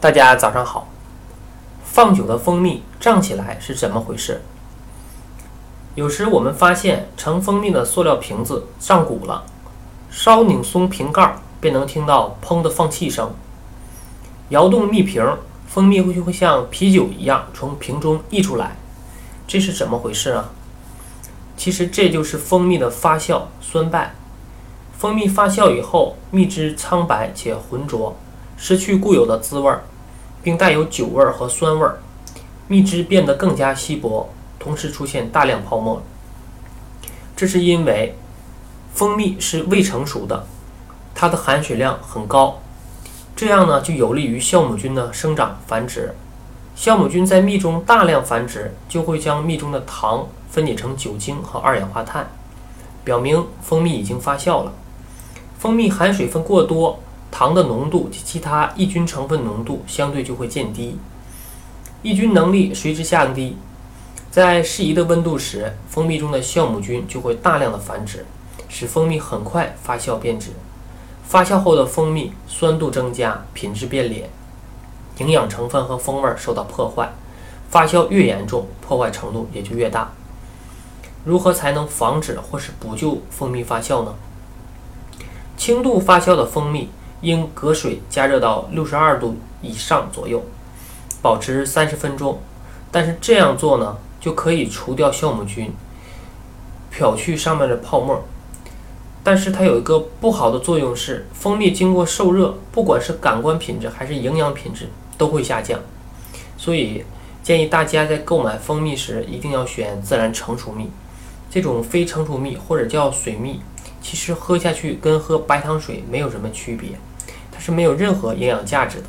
大家早上好。放久的蜂蜜胀起来是怎么回事？有时我们发现盛蜂蜜的塑料瓶子胀鼓了，稍拧松瓶盖便能听到“砰”的放气声。摇动蜜瓶，蜂蜜会就会像啤酒一样从瓶中溢出来，这是怎么回事啊？其实这就是蜂蜜的发酵酸败。蜂蜜发酵以后，蜜汁苍白且浑浊。失去固有的滋味，并带有酒味和酸味，蜜汁变得更加稀薄，同时出现大量泡沫。这是因为蜂蜜是未成熟的，它的含水量很高，这样呢就有利于酵母菌的生长繁殖。酵母菌在蜜中大量繁殖，就会将蜜中的糖分解成酒精和二氧化碳，表明蜂蜜已经发酵了。蜂蜜含水分过多。糖的浓度及其他抑菌成分浓度相对就会渐低，抑菌能力随之降低。在适宜的温度时，蜂蜜中的酵母菌就会大量的繁殖，使蜂蜜很快发酵变质。发酵后的蜂蜜酸度增加，品质变劣，营养成分和风味受到破坏。发酵越严重，破坏程度也就越大。如何才能防止或是补救蜂蜜发酵呢？轻度发酵的蜂蜜。应隔水加热到六十二度以上左右，保持三十分钟。但是这样做呢，就可以除掉酵母菌，漂去上面的泡沫。但是它有一个不好的作用是，蜂蜜经过受热，不管是感官品质还是营养品质都会下降。所以建议大家在购买蜂蜜时一定要选自然成熟蜜。这种非成熟蜜或者叫水蜜，其实喝下去跟喝白糖水没有什么区别。它是没有任何营养价值的。